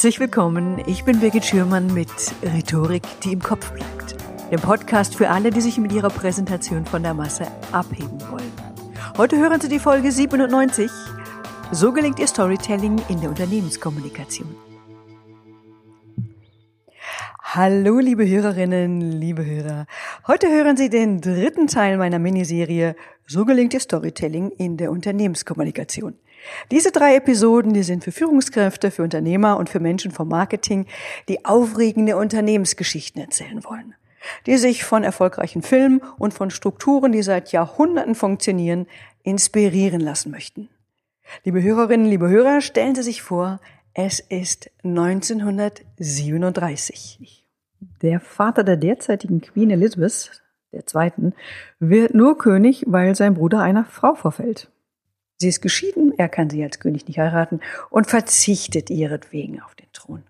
Herzlich willkommen, ich bin Birgit Schürmann mit Rhetorik, die im Kopf bleibt. Dem Podcast für alle, die sich mit ihrer Präsentation von der Masse abheben wollen. Heute hören Sie die Folge 97. So gelingt Ihr Storytelling in der Unternehmenskommunikation. Hallo, liebe Hörerinnen, liebe Hörer. Heute hören Sie den dritten Teil meiner Miniserie So gelingt Ihr Storytelling in der Unternehmenskommunikation. Diese drei Episoden, die sind für Führungskräfte, für Unternehmer und für Menschen vom Marketing, die aufregende Unternehmensgeschichten erzählen wollen, die sich von erfolgreichen Filmen und von Strukturen, die seit Jahrhunderten funktionieren, inspirieren lassen möchten. Liebe Hörerinnen, liebe Hörer, stellen Sie sich vor, es ist 1937. Der Vater der derzeitigen Queen Elizabeth, Zweiten, wird nur König, weil sein Bruder einer Frau verfällt. Sie ist geschieden, er kann sie als König nicht heiraten und verzichtet ihretwegen auf den Thron.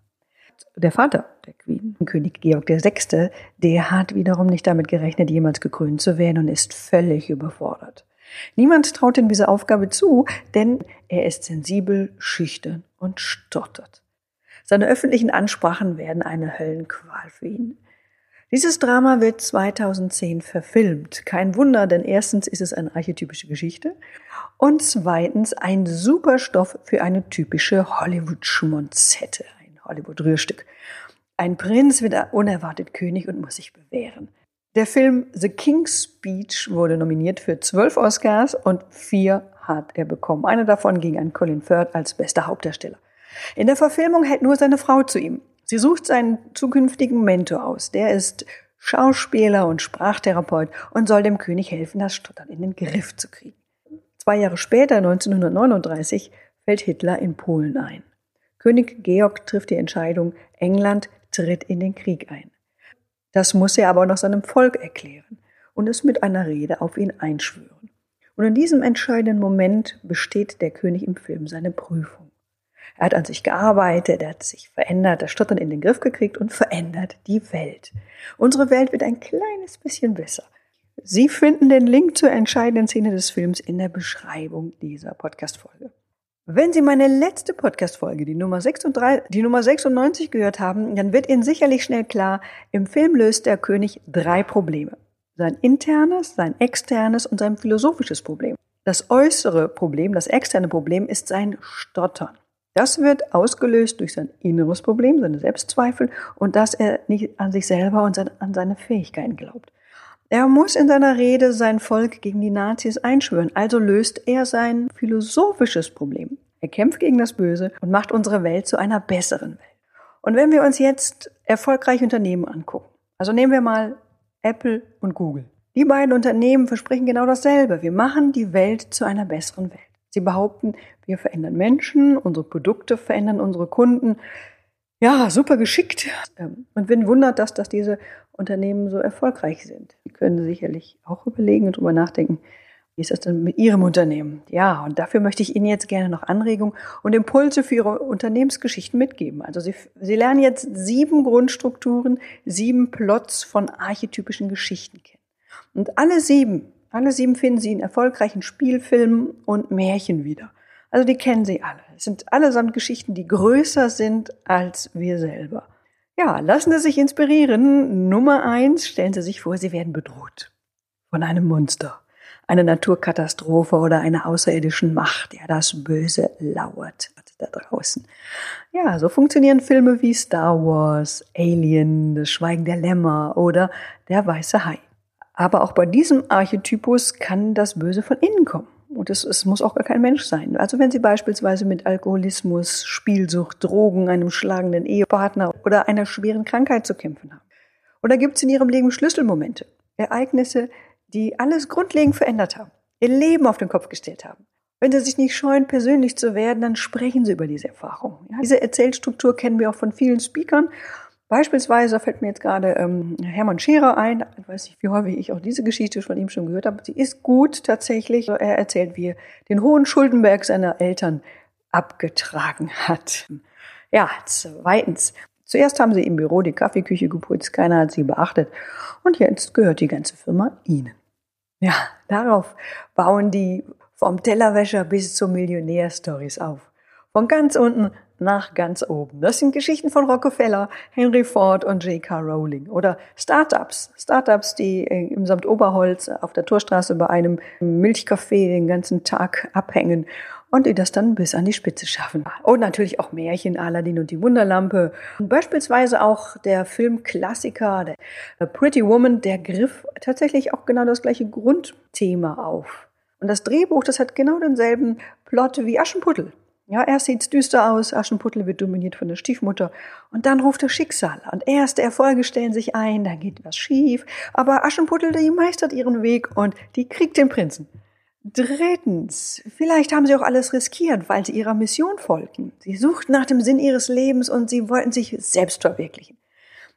Der Vater der Queen, König Georg VI., der hat wiederum nicht damit gerechnet, jemals gekrönt zu werden und ist völlig überfordert. Niemand traut ihm diese Aufgabe zu, denn er ist sensibel, schüchtern und stottert. Seine öffentlichen Ansprachen werden eine Höllenqual für ihn. Dieses Drama wird 2010 verfilmt. Kein Wunder, denn erstens ist es eine archetypische Geschichte und zweitens ein super Stoff für eine typische Hollywood-Schmonzette, ein Hollywood-Rührstück. Ein Prinz wird unerwartet König und muss sich bewähren. Der Film The King's Speech wurde nominiert für zwölf Oscars und vier hat er bekommen. Einer davon ging an Colin Firth als bester Hauptdarsteller. In der Verfilmung hält nur seine Frau zu ihm. Sie sucht seinen zukünftigen Mentor aus. Der ist Schauspieler und Sprachtherapeut und soll dem König helfen, das Stottern in den Griff zu kriegen. Zwei Jahre später, 1939, fällt Hitler in Polen ein. König Georg trifft die Entscheidung, England tritt in den Krieg ein. Das muss er aber noch seinem Volk erklären und es mit einer Rede auf ihn einschwören. Und in diesem entscheidenden Moment besteht der König im Film seine Prüfung. Er hat an sich gearbeitet, er hat sich verändert, das Stottern in den Griff gekriegt und verändert die Welt. Unsere Welt wird ein kleines bisschen besser. Sie finden den Link zur entscheidenden Szene des Films in der Beschreibung dieser Podcast-Folge. Wenn Sie meine letzte Podcast-Folge, die Nummer 36, die Nummer 96 gehört haben, dann wird Ihnen sicherlich schnell klar, im Film löst der König drei Probleme. Sein internes, sein externes und sein philosophisches Problem. Das äußere Problem, das externe Problem ist sein Stottern. Das wird ausgelöst durch sein inneres Problem, seine Selbstzweifel und dass er nicht an sich selber und an seine Fähigkeiten glaubt. Er muss in seiner Rede sein Volk gegen die Nazis einschwören, also löst er sein philosophisches Problem. Er kämpft gegen das Böse und macht unsere Welt zu einer besseren Welt. Und wenn wir uns jetzt erfolgreiche Unternehmen angucken, also nehmen wir mal Apple und Google. Die beiden Unternehmen versprechen genau dasselbe. Wir machen die Welt zu einer besseren Welt. Sie behaupten, wir verändern Menschen, unsere Produkte verändern unsere Kunden. Ja, super geschickt. Ähm, und wenn wundert das, dass diese Unternehmen so erfolgreich sind. Sie können sicherlich auch überlegen und darüber nachdenken, wie ist das denn mit Ihrem Unternehmen? Ja, und dafür möchte ich Ihnen jetzt gerne noch Anregungen und Impulse für Ihre Unternehmensgeschichten mitgeben. Also Sie, Sie lernen jetzt sieben Grundstrukturen, sieben Plots von archetypischen Geschichten kennen. Und alle sieben, alle sieben finden Sie in erfolgreichen Spielfilmen und Märchen wieder. Also die kennen Sie alle. Es sind allesamt Geschichten, die größer sind als wir selber. Ja, lassen Sie sich inspirieren. Nummer eins, stellen Sie sich vor, Sie werden bedroht von einem Monster, einer Naturkatastrophe oder einer außerirdischen Macht. Ja, das Böse lauert da draußen. Ja, so funktionieren Filme wie Star Wars, Alien, Das Schweigen der Lämmer oder Der weiße Hai. Aber auch bei diesem Archetypus kann das Böse von innen kommen. Und es, es muss auch gar kein Mensch sein. Also wenn Sie beispielsweise mit Alkoholismus, Spielsucht, Drogen, einem schlagenden Ehepartner oder einer schweren Krankheit zu kämpfen haben. Oder gibt es in Ihrem Leben Schlüsselmomente, Ereignisse, die alles grundlegend verändert haben, Ihr Leben auf den Kopf gestellt haben. Wenn Sie sich nicht scheuen, persönlich zu werden, dann sprechen Sie über diese Erfahrung. Ja, diese Erzählstruktur kennen wir auch von vielen Speakern Beispielsweise fällt mir jetzt gerade ähm, Hermann Scherer ein, ich weiß nicht, wie häufig ich auch diese Geschichte von ihm schon gehört habe. Sie ist gut tatsächlich. Er erzählt, wie er den hohen Schuldenberg seiner Eltern abgetragen hat. Ja, zweitens. Zuerst haben sie im Büro die Kaffeeküche geputzt, keiner hat sie beachtet. Und jetzt gehört die ganze Firma ihnen. Ja, darauf bauen die vom Tellerwäscher bis zum Millionär Stories auf. Von ganz unten nach ganz oben. Das sind Geschichten von Rockefeller, Henry Ford und J.K. Rowling. Oder Startups. Startups, die im Samt Oberholz auf der Torstraße bei einem Milchcafé den ganzen Tag abhängen und die das dann bis an die Spitze schaffen. Und natürlich auch Märchen, Aladdin und die Wunderlampe. Und beispielsweise auch der Filmklassiker, der Pretty Woman, der griff tatsächlich auch genau das gleiche Grundthema auf. Und das Drehbuch, das hat genau denselben Plot wie Aschenputtel. Ja, erst sieht's düster aus, Aschenputtel wird dominiert von der Stiefmutter und dann ruft das Schicksal und erste Erfolge stellen sich ein, dann geht was schief, aber Aschenputtel, die meistert ihren Weg und die kriegt den Prinzen. Drittens, vielleicht haben sie auch alles riskiert, weil sie ihrer Mission folgten. Sie suchten nach dem Sinn ihres Lebens und sie wollten sich selbst verwirklichen.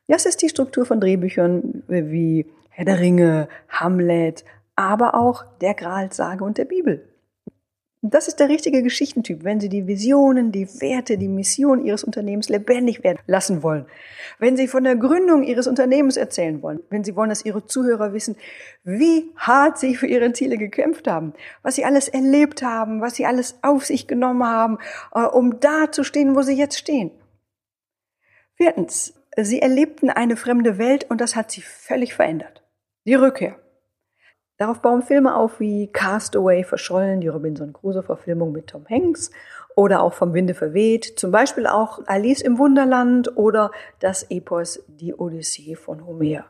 Das ist die Struktur von Drehbüchern wie Herr der Ringe, Hamlet, aber auch der Gralsage und der Bibel. Das ist der richtige Geschichtentyp, wenn Sie die Visionen, die Werte, die Mission Ihres Unternehmens lebendig werden lassen wollen. Wenn Sie von der Gründung Ihres Unternehmens erzählen wollen. Wenn Sie wollen, dass Ihre Zuhörer wissen, wie hart Sie für Ihre Ziele gekämpft haben, was Sie alles erlebt haben, was Sie alles auf sich genommen haben, äh, um da zu stehen, wo Sie jetzt stehen. Viertens, Sie erlebten eine fremde Welt und das hat Sie völlig verändert. Die Rückkehr. Darauf bauen Filme auf wie Castaway verschollen, die Robinson Crusoe-Verfilmung mit Tom Hanks oder auch vom Winde verweht, zum Beispiel auch Alice im Wunderland oder das Epos Die Odyssee von Homer.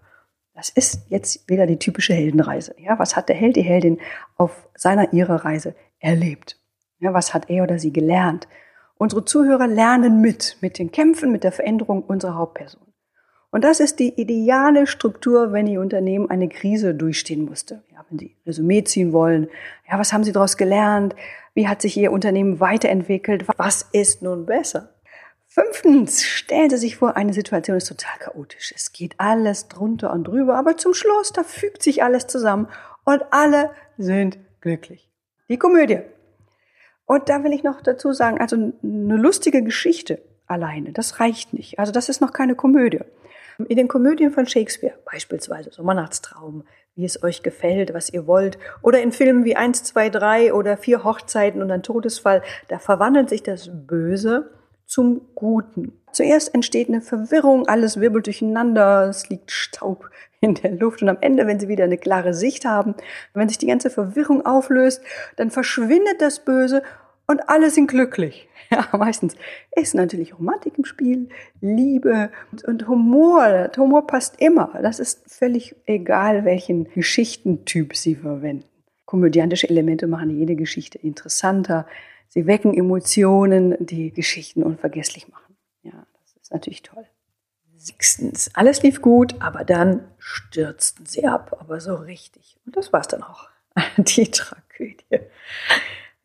Das ist jetzt wieder die typische Heldenreise. Ja, was hat der Held, die Heldin auf seiner ihrer Reise erlebt? Ja, was hat er oder sie gelernt? Unsere Zuhörer lernen mit, mit den Kämpfen, mit der Veränderung unserer Hauptperson. Und das ist die ideale Struktur, wenn Ihr Unternehmen eine Krise durchstehen musste. Ja, wenn Sie Resümee ziehen wollen, ja, was haben Sie daraus gelernt? Wie hat sich Ihr Unternehmen weiterentwickelt? Was ist nun besser? Fünftens, stellen Sie sich vor, eine Situation ist total chaotisch. Es geht alles drunter und drüber, aber zum Schluss, da fügt sich alles zusammen und alle sind glücklich. Die Komödie. Und da will ich noch dazu sagen, also eine lustige Geschichte alleine, das reicht nicht. Also das ist noch keine Komödie. In den Komödien von Shakespeare, beispielsweise Sommernachtstraum, wie es euch gefällt, was ihr wollt, oder in Filmen wie 1, 2, 3 oder Vier Hochzeiten und ein Todesfall, da verwandelt sich das Böse zum Guten. Zuerst entsteht eine Verwirrung, alles wirbelt durcheinander, es liegt Staub in der Luft und am Ende, wenn sie wieder eine klare Sicht haben, wenn sich die ganze Verwirrung auflöst, dann verschwindet das Böse und alle sind glücklich. Ja, meistens ist natürlich Romantik im Spiel, Liebe und Humor. Humor passt immer. Das ist völlig egal, welchen Geschichtentyp Sie verwenden. Komödiantische Elemente machen jede Geschichte interessanter. Sie wecken Emotionen, die Geschichten unvergesslich machen. Ja, das ist natürlich toll. Sechstens, alles lief gut, aber dann stürzten sie ab, aber so richtig. Und das war's dann auch. Die Tragödie.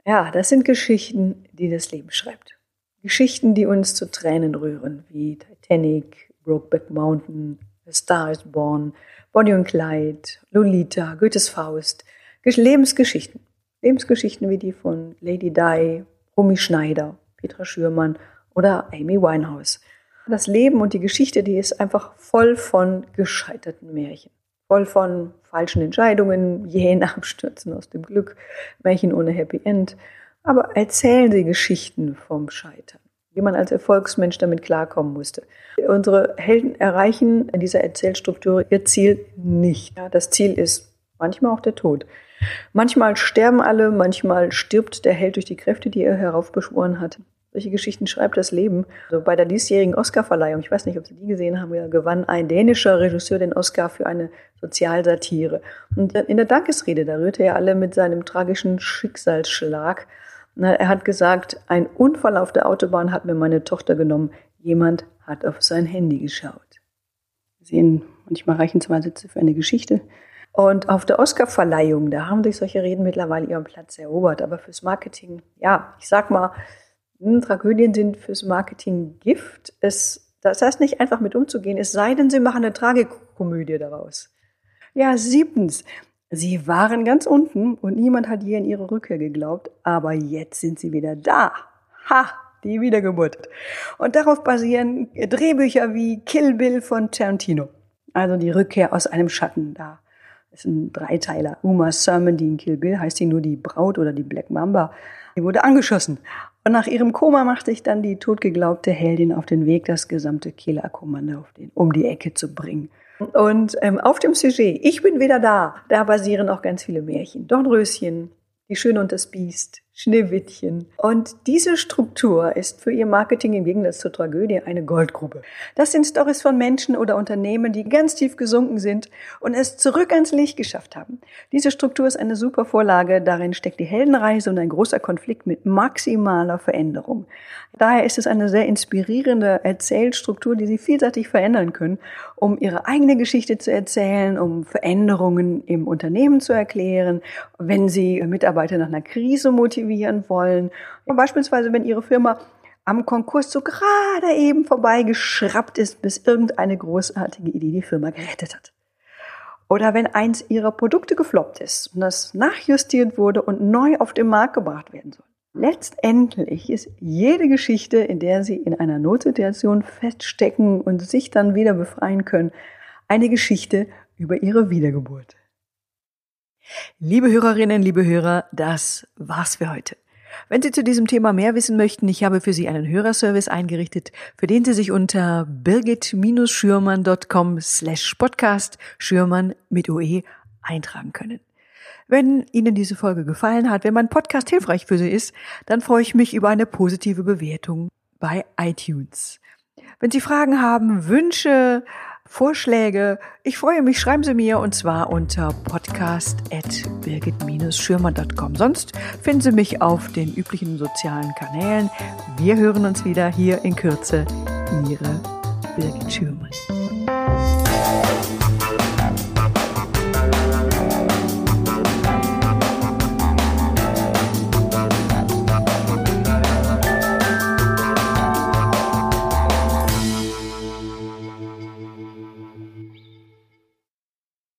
Ja, das sind Geschichten, die das Leben schreibt. Geschichten, die uns zu Tränen rühren, wie Titanic, Brokeback Mountain, A Star is Born, Bonnie und Clyde, Lolita, Goethes Faust, Lebensgeschichten. Lebensgeschichten wie die von Lady Di, Romy Schneider, Petra Schürmann oder Amy Winehouse. Das Leben und die Geschichte, die ist einfach voll von gescheiterten Märchen voll von falschen Entscheidungen, jähen Abstürzen aus dem Glück, Märchen ohne Happy End. Aber erzählen Sie Geschichten vom Scheitern, wie man als Erfolgsmensch damit klarkommen musste. Unsere Helden erreichen in dieser Erzählstruktur ihr Ziel nicht. Das Ziel ist manchmal auch der Tod. Manchmal sterben alle, manchmal stirbt der Held durch die Kräfte, die er heraufbeschworen hat. Solche Geschichten schreibt das Leben. Also bei der diesjährigen Oscarverleihung, ich weiß nicht, ob Sie die gesehen haben, gewann ein dänischer Regisseur den Oscar für eine Sozialsatire. Und in der Dankesrede, da rührte er alle mit seinem tragischen Schicksalsschlag. Er hat gesagt, ein Unfall auf der Autobahn hat mir meine Tochter genommen. Jemand hat auf sein Handy geschaut. Sie sehen, manchmal reichen zwei Sätze für eine Geschichte. Und auf der Oscarverleihung, da haben sich solche Reden mittlerweile ihren Platz erobert. Aber fürs Marketing, ja, ich sag mal, Tragödien sind fürs Marketing Gift. Es, das heißt nicht einfach mit umzugehen, es sei denn, sie machen eine Tragikomödie daraus. Ja, siebtens. Sie waren ganz unten und niemand hat je an ihre Rückkehr geglaubt, aber jetzt sind sie wieder da. Ha, die Wiedergeburt. Und darauf basieren Drehbücher wie Kill Bill von Tarantino. Also die Rückkehr aus einem Schatten da. Das ist ein Dreiteiler. Uma Thurman, die in Kill Bill heißt die nur die Braut oder die Black Mamba. Die wurde angeschossen. Und nach ihrem Koma machte ich dann die totgeglaubte Heldin auf den Weg, das gesamte Killer-Kommando um die Ecke zu bringen. Und ähm, auf dem Sujet, ich bin wieder da, da basieren auch ganz viele Märchen. Dornröschen, die Schöne und das Biest, Schneewittchen. Und diese Struktur ist für ihr Marketing im Gegensatz zur Tragödie eine Goldgrube. Das sind Stories von Menschen oder Unternehmen, die ganz tief gesunken sind und es zurück ans Licht geschafft haben. Diese Struktur ist eine super Vorlage. Darin steckt die Heldenreise und ein großer Konflikt mit maximaler Veränderung. Daher ist es eine sehr inspirierende Erzählstruktur, die Sie vielseitig verändern können, um Ihre eigene Geschichte zu erzählen, um Veränderungen im Unternehmen zu erklären, wenn Sie Mitarbeiter nach einer Krise motivieren, motivieren wollen. Beispielsweise, wenn Ihre Firma am Konkurs so gerade eben vorbeigeschraubt ist, bis irgendeine großartige Idee die Firma gerettet hat. Oder wenn eins Ihrer Produkte gefloppt ist und das nachjustiert wurde und neu auf den Markt gebracht werden soll. Letztendlich ist jede Geschichte, in der Sie in einer Notsituation feststecken und sich dann wieder befreien können, eine Geschichte über Ihre Wiedergeburt. Liebe Hörerinnen, liebe Hörer, das war's für heute. Wenn Sie zu diesem Thema mehr wissen möchten, ich habe für Sie einen Hörerservice eingerichtet, für den Sie sich unter birgit-schürmann.com slash podcast Schürmann mit OE eintragen können. Wenn Ihnen diese Folge gefallen hat, wenn mein Podcast hilfreich für Sie ist, dann freue ich mich über eine positive Bewertung bei iTunes. Wenn Sie Fragen haben, Wünsche, Vorschläge. Ich freue mich, schreiben Sie mir und zwar unter podcast.birgit-schürmann.com. Sonst finden Sie mich auf den üblichen sozialen Kanälen. Wir hören uns wieder hier in Kürze. Ihre Birgit Schürmann.